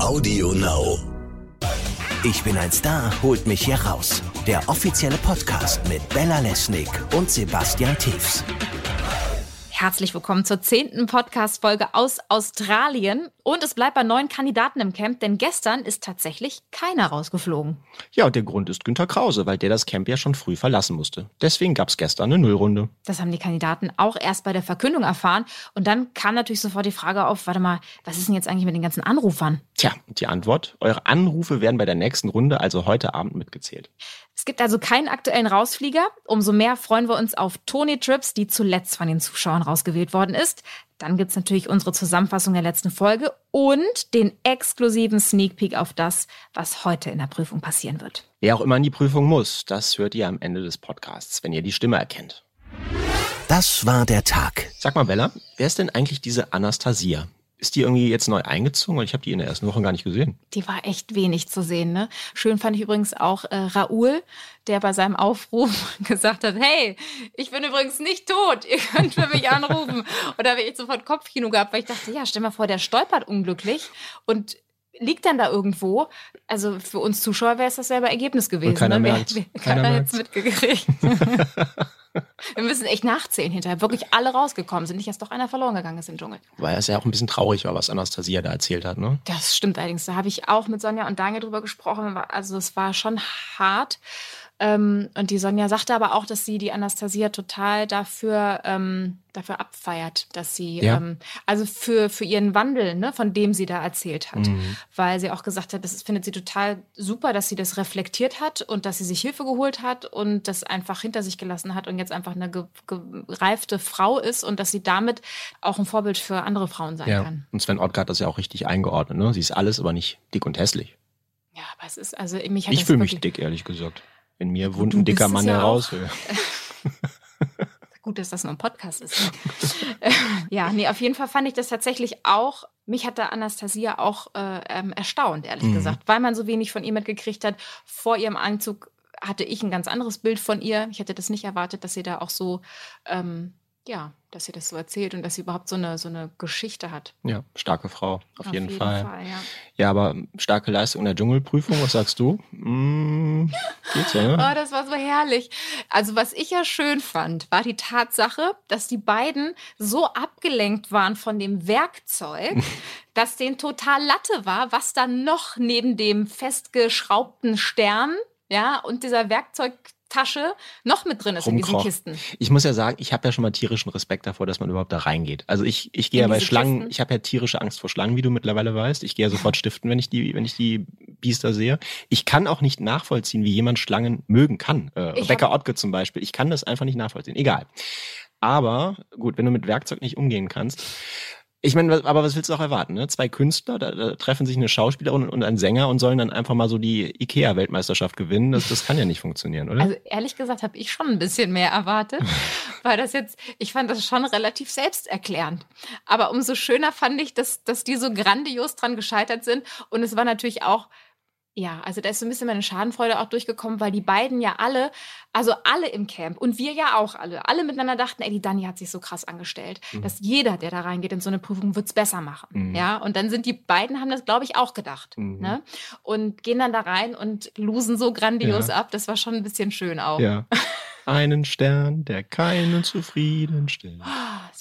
Audio Now. Ich bin ein Star, holt mich hier raus. Der offizielle Podcast mit Bella Lesnick und Sebastian Tiefs. Herzlich willkommen zur zehnten Podcast-Folge aus Australien. Und es bleibt bei neun Kandidaten im Camp, denn gestern ist tatsächlich keiner rausgeflogen. Ja, und der Grund ist Günter Krause, weil der das Camp ja schon früh verlassen musste. Deswegen gab es gestern eine Nullrunde. Das haben die Kandidaten auch erst bei der Verkündung erfahren. Und dann kam natürlich sofort die Frage auf, warte mal, was ist denn jetzt eigentlich mit den ganzen Anrufern? Tja, die Antwort, eure Anrufe werden bei der nächsten Runde, also heute Abend, mitgezählt. Es gibt also keinen aktuellen Rausflieger. Umso mehr freuen wir uns auf Tony Trips, die zuletzt von den Zuschauern rausgewählt worden ist. Dann gibt's natürlich unsere Zusammenfassung der letzten Folge und den exklusiven Sneak Peek auf das, was heute in der Prüfung passieren wird. Wer auch immer in die Prüfung muss, das hört ihr am Ende des Podcasts, wenn ihr die Stimme erkennt. Das war der Tag. Sag mal, Bella, wer ist denn eigentlich diese Anastasia? Ist die irgendwie jetzt neu eingezogen? Weil ich habe die in der ersten Woche gar nicht gesehen. Die war echt wenig zu sehen. Ne? Schön fand ich übrigens auch äh, Raoul, der bei seinem Aufruf gesagt hat, hey, ich bin übrigens nicht tot, ihr könnt für mich anrufen. Und da habe ich sofort Kopfkino gehabt, weil ich dachte, ja, stell mal vor, der stolpert unglücklich und liegt dann da irgendwo. Also für uns Zuschauer wäre es dasselbe Ergebnis gewesen. Und keiner ne? wer, Keiner keiner jetzt mitgekriegt. Wir müssen echt nachzählen hinterher. Wirklich alle rausgekommen sind. Nicht, dass doch einer verloren gegangen ist im Dschungel. Weil es ja auch ein bisschen traurig war, was Anastasia da erzählt hat, ne? Das stimmt allerdings. Da habe ich auch mit Sonja und Daniel drüber gesprochen. Also es war schon hart. Ähm, und die Sonja sagte aber auch, dass sie die Anastasia total dafür, ähm, dafür abfeiert, dass sie, Ja. ähm, also für, für ihren Wandel, ne, von dem sie da erzählt hat. Mhm. Weil sie auch gesagt hat, das findet sie total super, dass sie das reflektiert hat und dass sie sich Hilfe geholt hat und das einfach hinter sich gelassen hat und jetzt einfach eine ge- gereifte Frau ist und dass sie damit auch ein Vorbild für andere Frauen sein Ja. kann. Und Sven Ottke hat das ja auch richtig eingeordnet, ne? Sie ist alles, aber nicht dick und hässlich. Ja, aber es ist, also mich hat Ich fühle mich dick, ehrlich gesagt. Wenn mir wohnt ein dicker Mann ja heraus. Gut, dass das nur ein Podcast ist. Äh, ja, nee, auf jeden Fall fand ich das tatsächlich auch, mich hat da Anastasia auch äh, ähm, erstaunt, ehrlich Mhm. gesagt, weil man so wenig von ihr mitgekriegt hat. Vor ihrem Anzug hatte ich ein ganz anderes Bild von ihr. Ich hätte das nicht erwartet, dass sie da auch so, ähm, ja, dass sie das so erzählt und dass sie überhaupt so eine, so eine Geschichte hat. Ja, starke Frau, auf, jeden, Fall. ja. Ja, aber starke Leistung in der Dschungelprüfung, was sagst du? Mm, geht's ja, ne? Oh, das war so herrlich. Also, was ich ja schön fand, war die Tatsache, dass die beiden so abgelenkt waren von dem Werkzeug, dass denen total Latte war, was dann noch neben dem festgeschraubten Stern, ja, und dieser Werkzeugtasche noch mit drin ist in diesen Rumkroch. Kisten. Ich muss ja sagen, ich habe ja schon mal tierischen Respekt davor, dass man überhaupt da reingeht. Also ich, ich gehe ja bei Schlangen, Kisten? ich habe ja tierische Angst vor Schlangen, wie du mittlerweile weißt. Ich gehe ja sofort stiften, wenn ich die, wenn ich die Biester sehe. Ich kann auch nicht nachvollziehen, wie jemand Schlangen mögen kann. Äh, Rebecca Ottke zum Beispiel. Ich kann das einfach nicht nachvollziehen. Egal. Aber gut, wenn du mit Werkzeug nicht umgehen kannst. Ich meine, aber was willst du auch erwarten? Ne? Zwei Künstler, da, da treffen sich eine Schauspielerin und ein Sänger und sollen dann einfach mal so die IKEA-Weltmeisterschaft gewinnen. Das, das kann ja nicht funktionieren, oder? Also ehrlich gesagt habe ich schon ein bisschen mehr erwartet, weil das jetzt, ich fand das schon relativ selbsterklärend. Aber umso schöner fand ich, dass, dass die so grandios dran gescheitert sind. Und es war natürlich auch, ja, also da ist so ein bisschen meine Schadenfreude auch durchgekommen, weil die beiden ja alle, also alle im Camp und wir ja auch alle, alle miteinander dachten, ey, die Dani hat sich so krass angestellt, dass jeder, der da reingeht in so eine Prüfung, wird's besser machen. Mhm. Ja, und dann sind die beiden, haben das, glaube ich, auch gedacht. Mhm. Ne? Und gehen dann da rein und losen so grandios Ja. ab. Das war schon ein bisschen schön auch. Ja. Einen Stern, der keinen zufrieden stellt.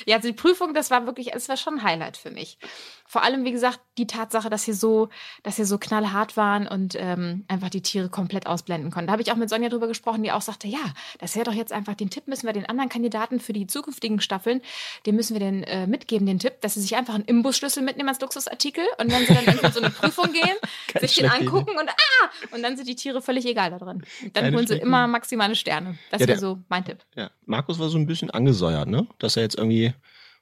Ja, also die Prüfung, das war wirklich, es war schon ein Highlight für mich. Vor allem, wie gesagt, die Tatsache, dass sie so, dass sie so knallhart waren und ähm, einfach die Tiere komplett ausblenden konnten. Da habe ich auch mit Sonja drüber gesprochen, die auch sagte, ja, das wäre doch jetzt einfach den Tipp, müssen wir den anderen Kandidaten für die zukünftigen Staffeln, dem müssen wir den äh, mitgeben, den Tipp, dass sie sich einfach einen Imbusschlüssel mitnehmen als Luxusartikel und wenn sie dann irgendwie in so eine Prüfung gehen, sich den angucken und ah, und dann sind die Tiere völlig egal da drin. Und dann Keine holen sie immer Idee. maximale Sterne. Das Ja, wäre der- so mein Tipp. Ja. Markus war so ein bisschen angesäuert, ne? Dass er jetzt irgendwie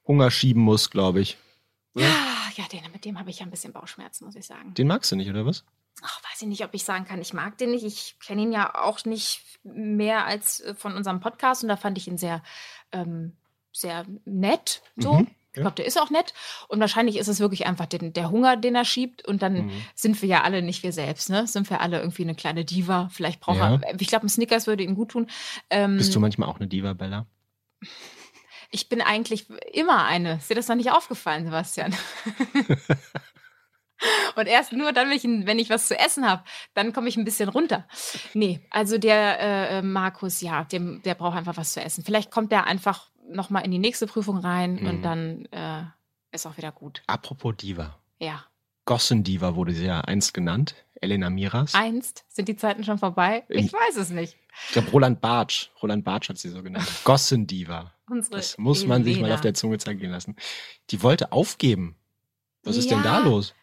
Hunger schieben muss, glaube ich. Ja, ja, den, mit dem habe ich ja ein bisschen Bauchschmerzen, muss ich sagen. Den magst du nicht, oder was? Ach, weiß ich nicht, ob ich sagen kann, ich mag den nicht. Ich kenne ihn ja auch nicht mehr als äh, von unserem Podcast und da fand ich ihn sehr, ähm, sehr nett. So. Mhm, Ich glaube, der ist auch nett. Und wahrscheinlich ist es wirklich einfach den, der Hunger, den er schiebt. Und dann Mhm. sind wir ja alle nicht wir selbst, ne? Sind wir alle irgendwie eine kleine Diva. Vielleicht braucht Ja. er, ich glaube, ein Snickers würde ihm gut tun. Ähm, Bist du manchmal auch eine Diva, Bella? ich bin eigentlich immer eine. Ist dir das noch nicht aufgefallen, Sebastian? Und erst nur dann, wenn ich, wenn ich was zu essen habe, dann komme ich ein bisschen runter. Nee, also der äh, Markus, ja, dem, der braucht einfach was zu essen. Vielleicht kommt der einfach noch mal in die nächste Prüfung rein Mhm. und dann äh, ist auch wieder gut. Apropos Diva. Ja. Gossendiva wurde sie ja einst genannt. Elena Miras. Einst sind die Zeiten schon vorbei? Ich weiß es nicht. Ich glaube, Roland Bartsch. Roland Bartsch hat sie so genannt. Gossendiva. Unsere Das muss man sich mal Elena. auf der Zunge zergehen lassen. Die wollte aufgeben. Was ist denn da Ja. los?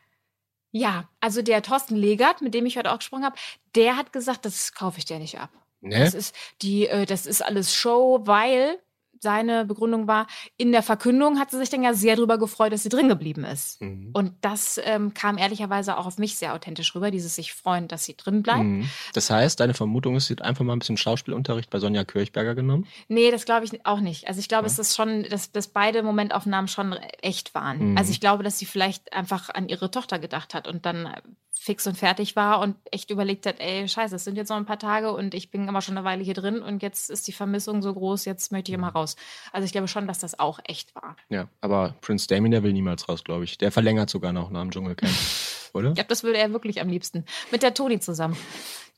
Ja, also der Thorsten Legert, mit dem ich heute auch gesprochen habe, der hat gesagt, das kaufe ich dir nicht ab. Ne? Das ist die, äh, das ist alles Show, weil seine Begründung war, in der Verkündung hat sie sich dann ja sehr drüber gefreut, dass sie drin geblieben ist. Mhm. Und das ähm, kam ehrlicherweise auch auf mich sehr authentisch rüber, dieses sich freuen, dass sie drin bleibt. Mhm. Das heißt, deine Vermutung ist, sie hat einfach mal ein bisschen Schauspielunterricht bei Sonja Kirchberger genommen? Nee, das glaube ich auch nicht. Also ich glaube, Ja. es ist schon, dass, dass beide Momentaufnahmen schon echt waren. Mhm. Also ich glaube, dass sie vielleicht einfach an ihre Tochter gedacht hat und dann fix und fertig war und echt überlegt hat, ey, scheiße, es sind jetzt noch ein paar Tage und ich bin immer schon eine Weile hier drin und jetzt ist die Vermissung so groß, jetzt möchte ich Mhm. immer raus. Also ich glaube schon, dass das auch echt war. Ja, aber Prince Damien, der will niemals raus, glaube ich. Der verlängert sogar noch nach dem Dschungelcamp. Oder? Ich glaube, das würde er wirklich am liebsten. Mit der Toni zusammen.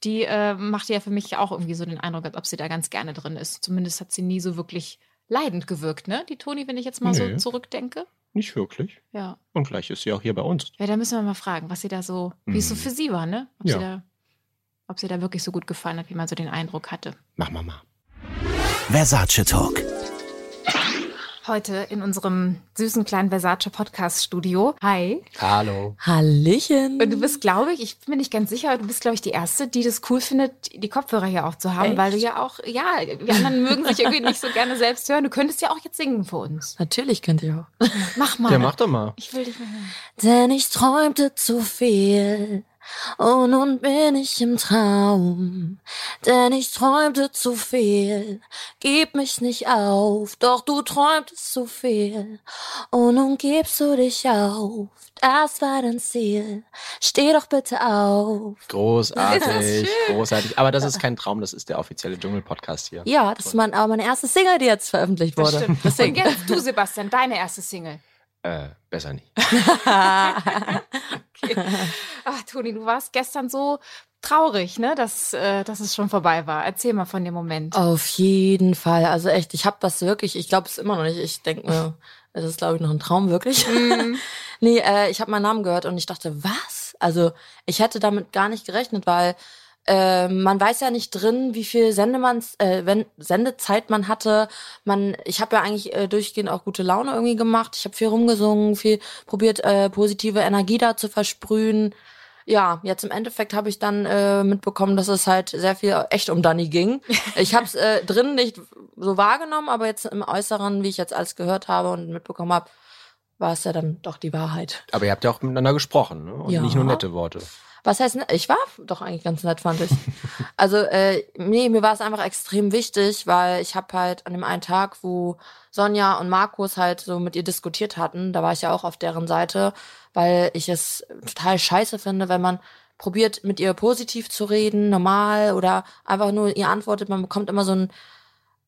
Die äh, macht ja für mich auch irgendwie so den Eindruck, als ob sie da ganz gerne drin ist. Zumindest hat sie nie so wirklich leidend gewirkt, ne? Die Toni, wenn ich jetzt mal Nee. so zurückdenke. Nicht wirklich. Ja. Und gleich ist sie auch hier bei uns. Ja, da müssen wir mal fragen, was sie da so, wie es so Mhm. für sie war, ne? Ob, Ja. sie da, ob sie da wirklich so gut gefallen hat, wie man so den Eindruck hatte. Machen wir mal. Versace Talk. Heute in unserem süßen kleinen Versace Podcast Studio. Hi. Hallo. Hallöchen. Und du bist, glaube ich, ich bin mir nicht ganz sicher, du bist, glaube ich, die Erste, die das cool findet, die Kopfhörer hier auch zu haben, Echt? weil du ja auch, ja, die anderen mögen sich irgendwie nicht so gerne selbst hören. Du könntest ja auch jetzt singen für uns. Natürlich könnte ich auch. Mach mal. Ja, mach doch mal. Ich will dich mal hören. Denn ich träumte zu viel. Und nun bin ich im Traum. Denn ich träumte zu viel. Gib mich nicht auf. Doch du träumtest zu viel. Und nun gibst du dich auf. Das war dein Ziel. Steh doch bitte auf. Großartig, großartig. Aber das ist kein Traum, das ist der offizielle Dschungel-Podcast hier. Ja, das ist mein, aber meine erste Single, die jetzt veröffentlicht Das wurde. stimmt. Und Deswegen. jetzt du, Sebastian, deine erste Single. Äh, besser nicht. Okay. Ach, Toni, du warst gestern so traurig, ne, dass, äh, dass es schon vorbei war. Erzähl mal von dem Moment. Auf jeden Fall. Also echt, ich habe das wirklich, ich glaube es immer noch nicht. Ich denke mir, es ist, glaube ich, noch ein Traum, wirklich. Mhm. nee, äh, ich habe meinen Namen gehört und ich dachte, was? Also ich hätte damit gar nicht gerechnet, weil äh, man weiß ja nicht drin, wie viel Sendemanns, äh, wenn, Sendezeit man hatte. Man, ich habe ja eigentlich äh, durchgehend auch gute Laune irgendwie gemacht. Ich habe viel rumgesungen, viel probiert, äh, positive Energie da zu versprühen. Ja, jetzt im Endeffekt habe ich dann äh, mitbekommen, dass es halt sehr viel echt um Dani ging. Ich habe es äh, drin nicht so wahrgenommen, aber jetzt im Äußeren, wie ich jetzt alles gehört habe und mitbekommen habe, war es ja dann doch die Wahrheit. Aber ihr habt ja auch miteinander gesprochen, ne? Und Ja. nicht nur nette Worte. Was heißt, ich war doch eigentlich ganz nett, fand ich. also, äh, nee, mir war es einfach extrem wichtig, weil ich habe halt an dem einen Tag, wo Sonja und Markus halt so mit ihr diskutiert hatten, da war ich ja auch auf deren Seite, weil ich es total scheiße finde, wenn man probiert, mit ihr positiv zu reden, normal oder einfach nur ihr antwortet, man bekommt immer so einen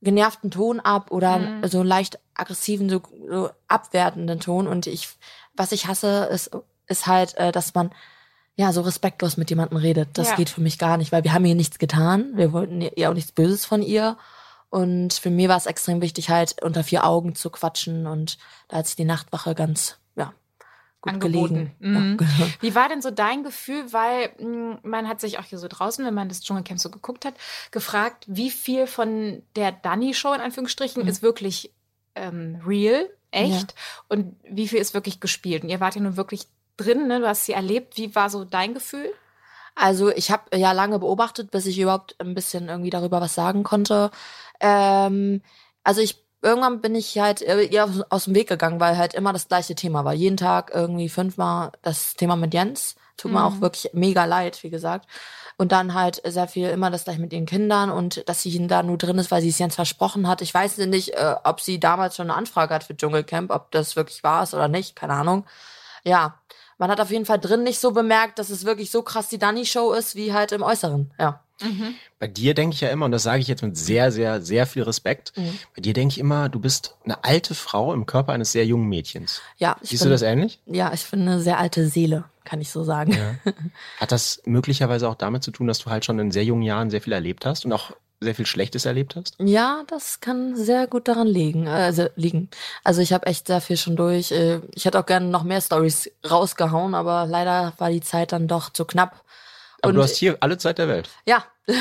genervten Ton ab oder Mhm. so einen leicht aggressiven, so, so abwertenden Ton. Und ich, was ich hasse, ist, ist halt, äh, dass man ja so respektlos mit jemandem redet. Das Ja. geht für mich gar nicht, weil wir haben ihr nichts getan. Wir wollten ihr auch nichts Böses von ihr. Und für mich war es extrem wichtig, halt unter vier Augen zu quatschen. Und da hat sich die Nachtwache ganz, ja, gut Angeboten. gelegen. Mhm. Ja, genau. Wie war denn so dein Gefühl? Weil mh, man hat sich auch hier so draußen, wenn man das Dschungelcamp so geguckt hat, gefragt, wie viel von der Dani-Show in Anführungsstrichen Mhm. ist wirklich ähm, real, echt und wie viel ist wirklich gespielt? Und ihr wart ja nun wirklich drin, ne? du hast sie erlebt. Wie war so dein Gefühl? Also ich habe ja lange beobachtet, bis ich überhaupt ein bisschen irgendwie darüber was sagen konnte. Ähm, also ich irgendwann bin ich halt äh, ihr aus, aus dem Weg gegangen, weil halt immer das gleiche Thema war. Jeden Tag irgendwie fünfmal das Thema mit Jens. Tut mir Mhm. auch wirklich mega leid, wie gesagt. Und dann halt sehr viel immer das gleich mit ihren Kindern und dass sie da nur drin ist, weil sie es Jens versprochen hat. Ich weiß nicht, äh, ob sie damals schon eine Anfrage hat für Dschungelcamp, ob das wirklich wahr ist oder nicht, keine Ahnung. Ja, man hat auf jeden Fall drin nicht so bemerkt, dass es wirklich so krass die Dani-Show ist, wie halt im Äußeren. Ja. Bei dir denke ich ja immer, und das sage ich jetzt mit sehr, sehr, sehr viel Respekt, Mhm. bei dir denke ich immer, du bist eine alte Frau im Körper eines sehr jungen Mädchens. Ja, ich Siehst bin, du das ähnlich? Ja, ich bin eine sehr alte Seele. kann ich so sagen. Ja. Hat das möglicherweise auch damit zu tun, dass du halt schon in sehr jungen Jahren sehr viel erlebt hast und auch sehr viel Schlechtes erlebt hast? Ja, das kann sehr gut daran liegen. Also liegen. Also ich habe echt sehr viel schon durch. Äh, Ich hätte auch gerne noch mehr Stories rausgehauen, aber leider war die Zeit dann doch zu knapp. Aber Und- du hast hier alle Zeit der Welt. Ja.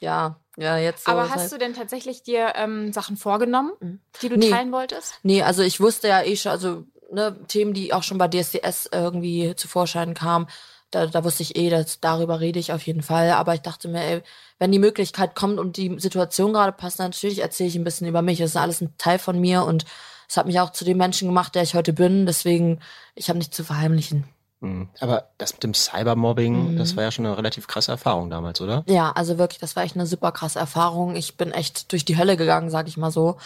ja, ja, jetzt so. Aber hast halt- du denn tatsächlich dir ähm, Sachen vorgenommen, die du Nee. teilen wolltest? Nee, also ich wusste ja eh schon, also ne, Themen, die auch schon bei DSDS irgendwie zu Vorschein kamen, da, da wusste ich eh, dass darüber rede ich auf jeden Fall. Aber ich dachte mir, ey, wenn die Möglichkeit kommt und die Situation gerade passt, dann natürlich erzähle ich ein bisschen über mich. Das ist alles ein Teil von mir und es hat mich auch zu dem Menschen gemacht, der ich heute bin. Deswegen, ich habe nichts zu verheimlichen. Mhm. Aber das mit dem Cybermobbing, Mhm. das war ja schon eine relativ krasse Erfahrung damals, oder? Ja, also wirklich, das war echt eine super krasse Erfahrung. Ich bin echt durch die Hölle gegangen, sag ich mal so.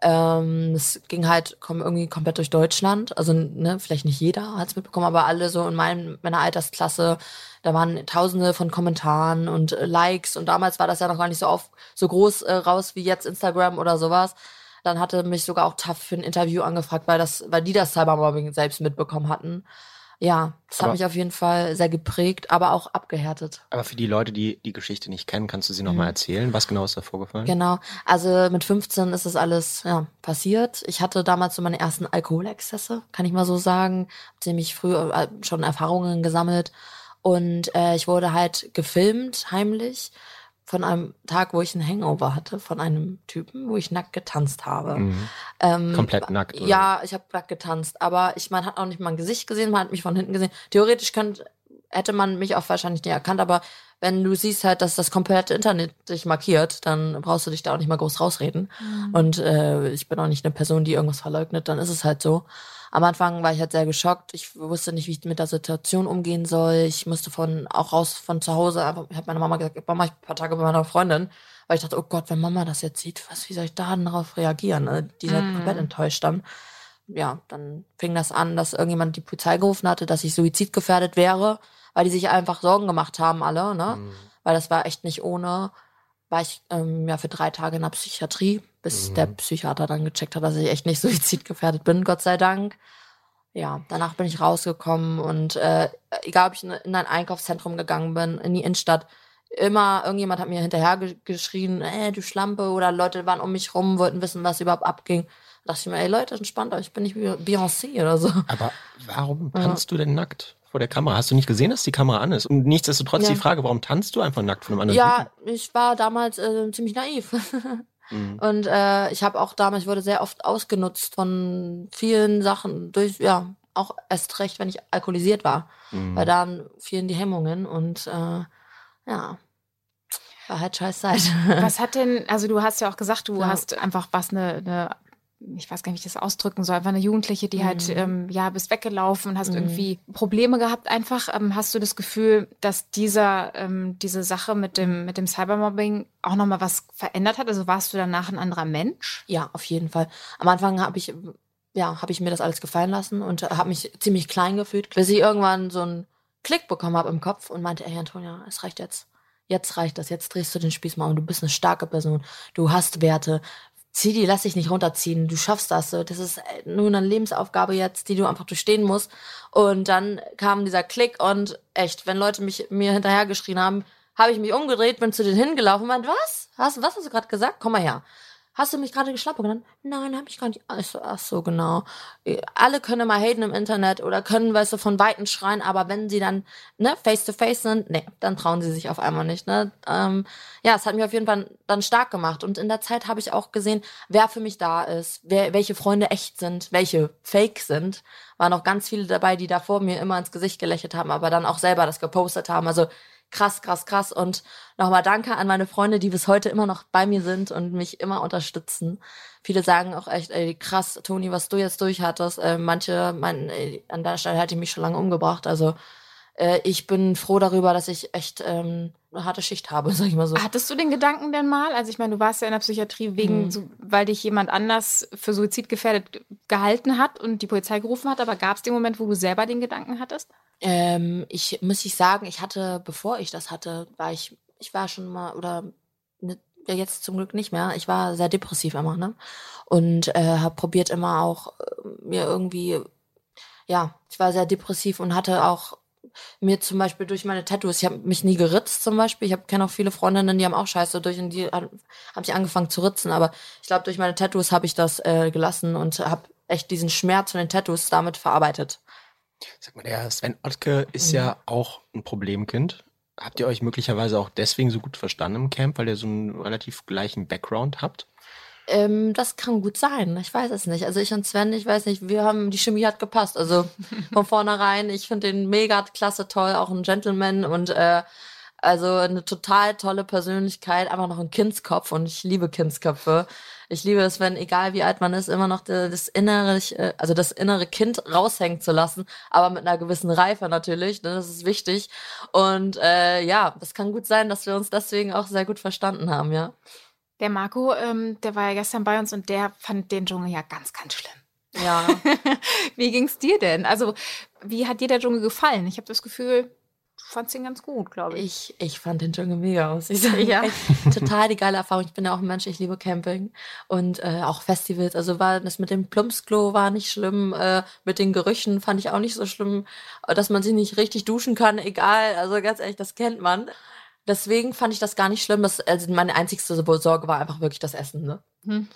Ähm, es ging halt kom irgendwie komplett durch Deutschland. Also, ne, vielleicht nicht jeder hat es mitbekommen, aber alle so in meinem, meiner Altersklasse, da waren tausende von Kommentaren und äh, Likes und damals war das ja noch gar nicht so auf so groß äh, raus wie jetzt Instagram oder sowas. Dann hatte mich sogar auch TAF für ein Interview angefragt, weil das, weil die das Cybermobbing selbst mitbekommen hatten. Ja, das hat Aber- mich auf jeden Fall sehr geprägt, aber auch abgehärtet. Aber für die Leute, die die Geschichte nicht kennen, kannst du sie nochmal Mhm. erzählen? Was genau ist da vorgefallen? Genau. Also mit 15 ist das alles ja, passiert. Ich hatte damals so meine ersten Alkoholexzesse, kann ich mal so sagen. Hab ziemlich früh äh, schon Erfahrungen gesammelt. Und äh, ich wurde halt gefilmt, heimlich, von einem Tag, wo ich einen Hangover hatte, von einem Typen, wo ich nackt getanzt habe. Mhm. Ähm, Komplett nackt, oder? Ja, ich habe nackt getanzt. Aber ich, man hat auch nicht mein Gesicht gesehen, man hat mich von hinten gesehen. Theoretisch könnte, hätte man mich auch wahrscheinlich nicht erkannt, aber wenn du siehst halt, dass das komplette Internet dich markiert, dann brauchst du dich da auch nicht mal groß rausreden. Und äh, ich bin auch nicht eine Person, die irgendwas verleugnet, dann ist es halt so. Am Anfang war ich halt sehr geschockt. Ich wusste nicht, wie ich mit der Situation umgehen soll. Ich musste von auch raus von zu Hause. Ich habe meiner Mama gesagt, Mama, ich bin ein paar Tage bei meiner Freundin, weil ich dachte, oh Gott, wenn Mama das jetzt sieht, was, wie soll ich da darauf reagieren? Ne? Die ist halt Mhm. komplett enttäuscht dann. Ja, dann fing das an, dass irgendjemand die Polizei gerufen hatte, dass ich suizidgefährdet wäre, weil die sich einfach Sorgen gemacht haben, alle, ne? Mhm. Weil das war echt nicht ohne. War ich ähm, ja für drei Tage in der Psychiatrie, bis Mhm. der Psychiater dann gecheckt hat, dass ich echt nicht suizidgefährdet bin, Gott sei Dank. Ja, danach bin ich rausgekommen und äh, egal ob ich in ein Einkaufszentrum gegangen bin, in die Innenstadt, immer irgendjemand hat mir hinterher ge geschrien, ey, du Schlampe, oder Leute waren um mich rum, wollten wissen, was überhaupt abging. Da dachte ich mir, ey Leute, entspannt euch, ich bin nicht wie Beyoncé oder so. Aber warum Ja. tanzt du denn nackt vor der Kamera? Hast du nicht gesehen, dass die Kamera an ist? Und nichtsdestotrotz Ja. die Frage, warum tanzt du einfach nackt von einem anderen Ja, ich war damals äh, ziemlich naiv. Typen? Mhm. Und äh, ich habe auch damals, ich wurde sehr oft ausgenutzt von vielen Sachen, durch, ja, auch erst recht, wenn ich alkoholisiert war. Mhm. Weil dann fielen die Hemmungen und äh, ja, war halt scheiß Zeit. Was hat denn, also du hast ja auch gesagt, du Ja. hast einfach was eine, eine, ich weiß gar nicht, wie ich das ausdrücken soll, einfach eine Jugendliche, die halt, Mhm. ähm, ja, bist weggelaufen und hast Mhm. irgendwie Probleme gehabt einfach. Ähm, hast du das Gefühl, dass dieser, ähm, diese Sache mit dem, mit dem Cybermobbing auch nochmal was verändert hat? Also warst du danach ein anderer Mensch? Ja, auf jeden Fall. Am Anfang habe ich, ja, habe ich mir das alles gefallen lassen und habe mich ziemlich klein gefühlt, bis ich irgendwann so einen Klick bekommen habe im Kopf und meinte, ey Antonia, es reicht jetzt. Jetzt reicht das. Jetzt drehst du den Spieß mal um. Du bist eine starke Person. Du hast Werte. Zieh die, lass dich nicht runterziehen. Du schaffst das. Das ist äh, nur eine Lebensaufgabe jetzt, die du einfach durchstehen musst. Und dann kam dieser Klick und echt, wenn Leute mich mir hinterhergeschrien haben, habe ich mich umgedreht, bin zu denen hingelaufen und meinte, was? Hast, was hast du gerade gesagt? Komm mal her. Hast du mich gerade geschlappert genannt? Nein, habe ich gar nicht. Ach so, ach so, genau. Alle können mal haten im Internet oder können, weißt du, von Weitem schreien, aber wenn sie dann, ne, face to face sind, nee, dann trauen sie sich auf einmal nicht, ne. Ähm, ja, es hat mich auf jeden Fall dann stark gemacht. Und in der Zeit habe ich auch gesehen, wer für mich da ist, wer, welche Freunde echt sind, welche fake sind. Waren auch ganz viele dabei, die da vor mir immer ins Gesicht gelächelt haben, aber dann auch selber das gepostet haben. Also krass, krass, krass. Und nochmal danke an meine Freunde, die bis heute immer noch bei mir sind und mich immer unterstützen. Viele sagen auch echt, ey, krass, Toni, was du jetzt durchhattest. Äh, manche meinen, ey, an der Stelle hätte ich mich schon lange umgebracht. Also äh, ich bin froh darüber, dass ich echt ähm, eine harte Schicht habe, sag ich mal so. Hattest du den Gedanken denn mal? Also ich meine, du warst ja in der Psychiatrie wegen, Mhm. so, weil dich jemand anders für Suizid gefährdet ge- gehalten hat und die Polizei gerufen hat, aber gab es den Moment, wo du selber den Gedanken hattest? Ähm, ich muss ich sagen, ich hatte, bevor ich das hatte, war ich, ich war schon mal, oder ne, ja, jetzt zum Glück nicht mehr. Ich war sehr depressiv immer, ne? Und äh, habe probiert immer auch äh, mir irgendwie ja, ich war sehr depressiv und hatte auch mir zum Beispiel durch meine Tattoos, ich habe mich nie geritzt zum Beispiel. Ich kenne auch viele Freundinnen, die haben auch Scheiße durch und die haben sich angefangen zu ritzen. Aber ich glaube, durch meine Tattoos habe ich das äh, gelassen und habe echt diesen Schmerz von den Tattoos damit verarbeitet. Sag mal, der Sven Ottke ist mhm. ja auch ein Problemkind. Habt ihr euch möglicherweise auch deswegen so gut verstanden im Camp, weil ihr so einen relativ gleichen Background habt? Ähm, das kann gut sein. Ich weiß es nicht. Also ich und Sven, ich weiß nicht, wir haben, die Chemie hat gepasst. Also von vornherein, ich finde den mega klasse toll, auch ein Gentleman und äh, also eine total tolle Persönlichkeit, einfach noch ein Kindskopf und ich liebe Kindsköpfe. Ich liebe es, wenn, egal wie alt man ist, immer noch das innere, also das innere Kind raushängen zu lassen, aber mit einer gewissen Reife natürlich, ne, das ist wichtig. Und äh, ja, das kann gut sein, dass wir uns deswegen auch sehr gut verstanden haben, ja. Der Marco, ähm, der war ja gestern bei uns und der fand den Dschungel ja ganz, ganz schlimm. Ja. wie ging's dir denn? Also, wie hat dir der Dschungel gefallen? Ich habe das Gefühl, du fandst ihn ganz gut, glaube ich. ich. Ich fand den Dschungel mega aus. Ich sage ja. total die geile Erfahrung. Ich bin ja auch ein Mensch, ich liebe Camping und äh, auch Festivals. Also war das mit dem Plumpsklo war nicht schlimm, äh, mit den Gerüchen fand ich auch nicht so schlimm, dass man sich nicht richtig duschen kann, egal. Also ganz ehrlich, das kennt man. Deswegen fand ich das gar nicht schlimm. Das, also meine einzigste Sorge war einfach wirklich das Essen. Ne? Hm.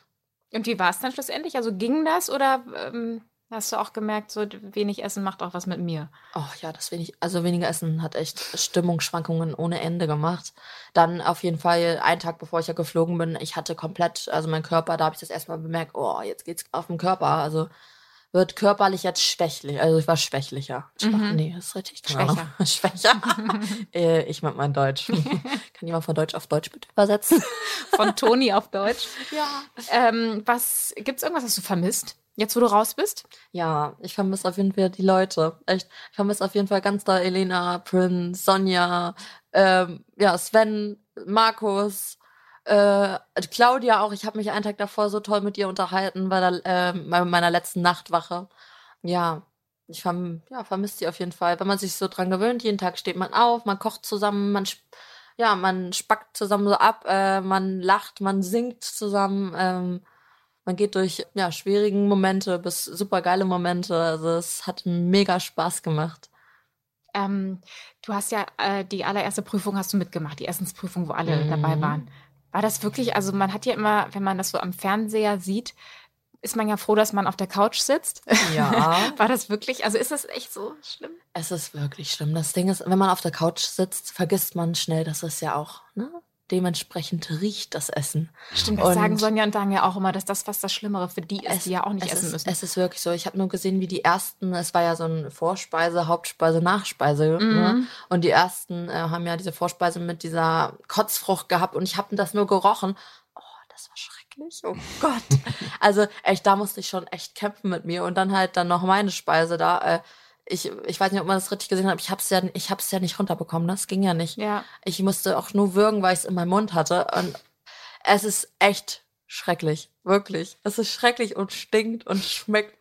Und wie war es dann schlussendlich? Also ging das oder ähm, hast du auch gemerkt, so wenig Essen macht auch was mit mir? Oh ja, das wenig, also weniger Essen hat echt Stimmungsschwankungen ohne Ende gemacht. Dann auf jeden Fall einen Tag bevor ich ja geflogen bin, ich hatte komplett, also mein Körper, da habe ich das erstmal bemerkt, oh, jetzt geht's auf den Körper. Also wird körperlich jetzt schwächlich. Also ich war schwächlicher. Schwach, mhm. Nee, das ist richtig. Schwächer. Schwächer. äh, ich mag mein Deutsch. Kann jemand von Deutsch auf Deutsch bitte übersetzen? von Toni auf Deutsch. Ja. Ähm, was, gibt's irgendwas, was du vermisst? Jetzt, wo du raus bist? Ja, ich vermisse auf jeden Fall die Leute. Echt. Ich vermisse auf jeden Fall ganz da Elena, Prince, Sonja, ähm, ja, Sven, Markus, äh, Claudia auch, ich habe mich einen Tag davor so toll mit ihr unterhalten bei, der, äh, bei meiner letzten Nachtwache. Ja, ich verm ja, vermisse sie auf jeden Fall. Wenn man sich so dran gewöhnt, jeden Tag steht man auf, man kocht zusammen, man ja, man spackt zusammen so ab, äh, man lacht, man singt zusammen, ähm, man geht durch ja, schwierigen Momente bis super geile Momente. Also es hat mega Spaß gemacht. Ähm, du hast ja äh, die allererste Prüfung hast du mitgemacht, die Essensprüfung, wo alle mhm. dabei waren. War das wirklich, also man hat ja immer, wenn man das so am Fernseher sieht, ist man ja froh, dass man auf der Couch sitzt. Ja. War das wirklich, also ist das echt so schlimm? Es ist wirklich schlimm. Das Ding ist, wenn man auf der Couch sitzt, vergisst man schnell, dass es ja auch ne, dementsprechend riecht das Essen. Stimmt, das und sagen Sonja und Daniel ja auch immer, dass das was das Schlimmere für die ist, es, die ja auch nicht essen ist, müssen. Es ist wirklich so. Ich habe nur gesehen, wie die ersten, es war ja so ein Vorspeise, Hauptspeise, Nachspeise. Mhm. Ne? Und die ersten äh, haben ja diese Vorspeise mit dieser Kotzfrucht gehabt und ich habe das nur gerochen. Oh, das war schrecklich. Oh Gott. also echt, da musste ich schon echt kämpfen mit mir. Und dann halt dann noch meine Speise da. Äh, ich, ich weiß nicht, ob man das richtig gesehen hat, ich hab's ja, ich hab's ja nicht runterbekommen. Das ging ja nicht. Ja. Ich musste auch nur würgen, weil ich es in meinem Mund hatte. Und es ist echt schrecklich. Wirklich. Es ist schrecklich und stinkt und schmeckt.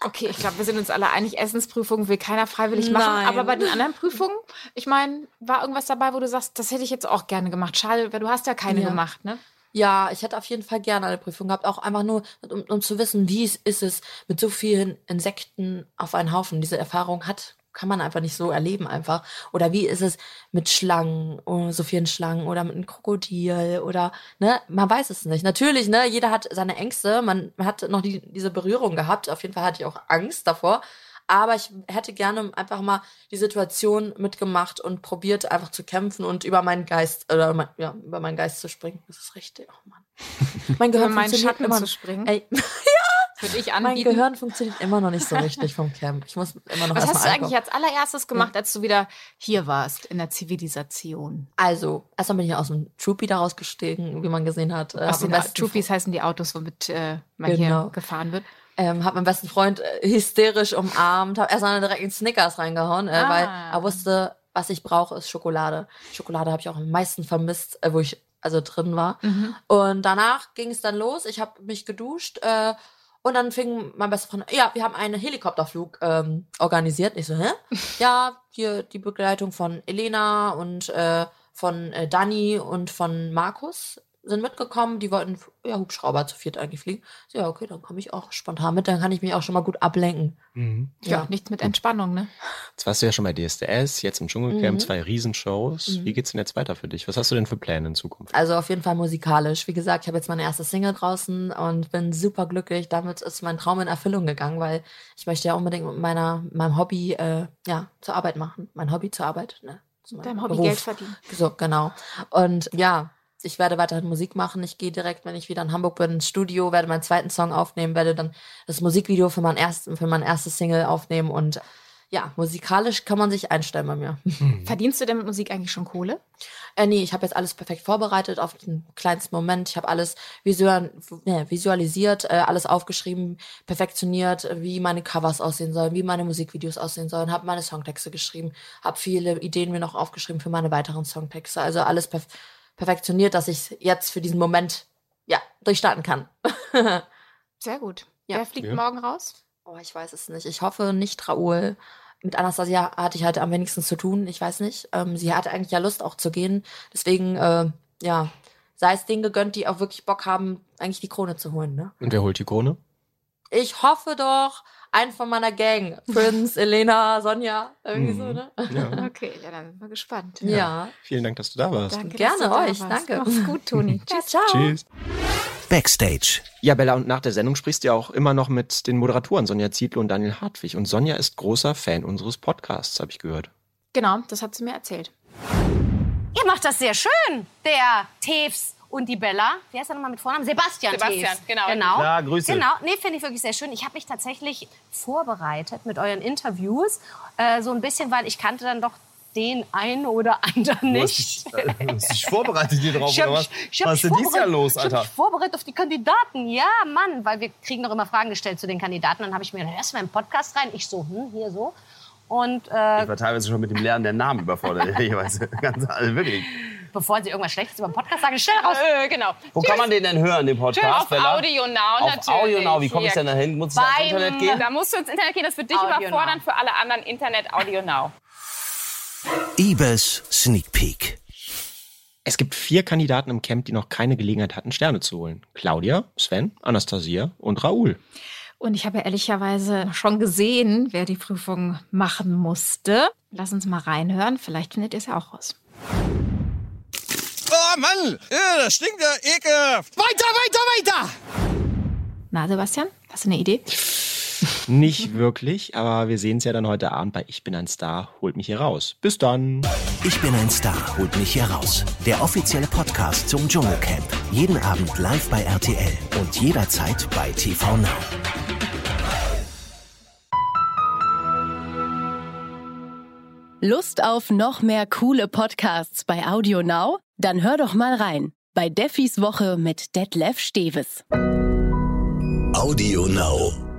Okay, ich glaube, wir sind uns alle einig, Essensprüfungen will keiner freiwillig machen. Nein. Aber bei den anderen Prüfungen, ich meine, war irgendwas dabei, wo du sagst, das hätte ich jetzt auch gerne gemacht. Schade, weil du hast ja keine ja. gemacht, ne? Ja, ich hätte auf jeden Fall gerne eine Prüfung gehabt, auch einfach nur, um, um zu wissen, wie es ist es mit so vielen Insekten auf einen Haufen. Diese Erfahrung hat, kann man einfach nicht so erleben einfach. Oder wie ist es mit Schlangen, oh, so vielen Schlangen oder mit einem Krokodil oder, ne, man weiß es nicht. Natürlich, ne, jeder hat seine Ängste, man hat noch die, diese Berührung gehabt. Auf jeden Fall hatte ich auch Angst davor. Aber ich hätte gerne einfach mal die Situation mitgemacht und probiert einfach zu kämpfen und über meinen Geist oder mein, ja, über meinen Geist zu springen. Das ist richtig. Oh Mann. Mein Gehirn über meinen Schatten immer, zu springen. Ey, ja. Würde ich anbieten. Mein Gehirn funktioniert immer noch nicht so richtig vom Camp. Ich muss immer noch Was hast du eigentlich als allererstes gemacht, als du wieder hier warst in der Zivilisation? Also, erstmal bin ich aus dem Troopy da rausgestiegen, wie man gesehen hat. Aus den Troopies heißen die Autos, womit äh, man genau. hier gefahren wird ähm, hat mein besten Freund äh, hysterisch umarmt, habe erstmal direkt in Snickers reingehauen, äh, ah. weil er wusste, was ich brauche, ist Schokolade. Schokolade habe ich auch am meisten vermisst, äh, wo ich also drin war. Mhm. Und danach ging es dann los. Ich habe mich geduscht äh, und dann fing mein bester Freund, ja, wir haben einen Helikopterflug ähm, organisiert. Ich so, hä? ja, hier die Begleitung von Elena und äh, von äh, Dani und von Markus sind mitgekommen, die wollten ja Hubschrauber zu viert eigentlich fliegen. So, ja, okay, dann komme ich auch spontan mit, dann kann ich mich auch schon mal gut ablenken. Mhm. Ja, Ja. nichts mit Entspannung, ne? Jetzt warst du ja schon bei DSDS, jetzt im Dschungelcamp, Mhm. zwei Riesenshows. Mhm. Wie geht's denn jetzt weiter für dich? Was hast du denn für Pläne in Zukunft? Also auf jeden Fall musikalisch. Wie gesagt, ich habe jetzt meine erste Single draußen und bin super glücklich. Damit ist mein Traum in Erfüllung gegangen, weil ich möchte ja unbedingt mit meiner, meinem Hobby äh, ja, zur Arbeit machen. Mein Hobby zur Arbeit, ne? Deinem Hobby Beruf. Geld verdienen. So, genau. Und ja, ich werde weiterhin Musik machen. Ich gehe direkt, wenn ich wieder in Hamburg bin, ins Studio, werde meinen zweiten Song aufnehmen, werde dann das Musikvideo für mein, ersten, für mein erstes Single aufnehmen und ja, musikalisch kann man sich einstellen bei mir. Verdienst du denn mit Musik eigentlich schon Kohle? Äh, nee, ich habe jetzt alles perfekt vorbereitet auf den kleinsten Moment. Ich habe alles visual, ne, visualisiert, äh, alles aufgeschrieben, perfektioniert, wie meine Covers aussehen sollen, wie meine Musikvideos aussehen sollen, habe meine Songtexte geschrieben, habe viele Ideen mir noch aufgeschrieben für meine weiteren Songtexte. Also alles perf perfektioniert, dass ich jetzt für diesen Moment ja durchstarten kann. Sehr gut. Ja. Wer fliegt Ja. morgen raus? Oh, ich weiß es nicht. Ich hoffe nicht Raoul. Mit Anastasia hatte ich halt am wenigsten zu tun. Ich weiß nicht. Ähm, sie hatte eigentlich ja Lust auch zu gehen. Deswegen, äh, ja, sei es denen gegönnt, die auch wirklich Bock haben, eigentlich die Krone zu holen. Ne? Und wer holt die Krone? Ich hoffe doch, einen von meiner Gang. Prinz, Elena, Sonja, irgendwie Mhm. so, ne? Ja. Okay, ja, dann sind wir gespannt. Ja. Vielen Dank, dass du da warst. Danke, Gerne dass du da euch, warst. danke. Mach's gut, Toni. Tschüss. Ciao. Tschüss. Backstage. Ja, Bella, und nach der Sendung sprichst du ja auch immer noch mit den Moderatoren Sonja Zietlow und Daniel Hartwig. Und Sonja ist großer Fan unseres Podcasts, habe ich gehört. Genau, das hat sie mir erzählt. Ihr macht das sehr schön, der Teves und die Bella. Wie heißt er nochmal mit Vornamen? Sebastian, Sebastian, Teves. genau. Genau. Ja, Grüße. Genau, nee, finde ich wirklich sehr schön. Ich habe mich tatsächlich vorbereitet mit euren Interviews. Äh, so ein bisschen, weil ich kannte dann doch den einen oder anderen Du nicht. hast dich, äh, hast dich vorbereitet hier drauf, Ich hab oder was? ich hab was ist denn dies Jahr los, Ich Alter? habe mich vorbereitet auf die Kandidaten. Ja, Mann, weil wir kriegen doch immer Fragen gestellt zu den Kandidaten. Dann habe ich mir gedacht, hörst du mal im Podcast rein? Ich so, hm, hier so. Und äh, Ich war teilweise schon mit dem Lernen der Namen überfordert, ehrlicherweise. Ganz also wirklich. Bevor sie irgendwas Schlechtes über den Podcast sagen, schnell raus. Äh, genau. Wo kann man den denn hören, den Podcast, Auf Bella? Audio Now Auf natürlich. Audio Now. Wie komme ich denn da hin? Muss ich Beim- Internet gehen? Da musst du ins Internet gehen, das wird dich Audio überfordern, Now. für alle anderen Internet Audio Now. Ibis Sneak Peek. Es gibt vier Kandidaten im Camp, die noch keine Gelegenheit hatten, Sterne zu holen. Claudia, Sven, Anastasia und Raoul. Und ich habe ja ehrlicherweise schon gesehen, wer die Prüfung machen musste. Lass uns mal reinhören. Vielleicht findet ihr es ja auch raus. Oh Mann, das stinkt ja ekelhaft. Weiter, weiter, weiter. Na, Sebastian, hast du eine Idee? Nicht wirklich, aber wir sehen es ja dann heute Abend bei Ich bin ein Star, holt mich hier raus. Bis dann. Ich bin ein Star, holt mich hier raus. Der offizielle Podcast zum Dschungelcamp. Jeden Abend live bei RTL und jederzeit bei TV Now. Lust auf noch mehr coole Podcasts bei Audio Now? Dann hör doch mal rein bei Deffis Woche mit Detlef Steves. Audio Now.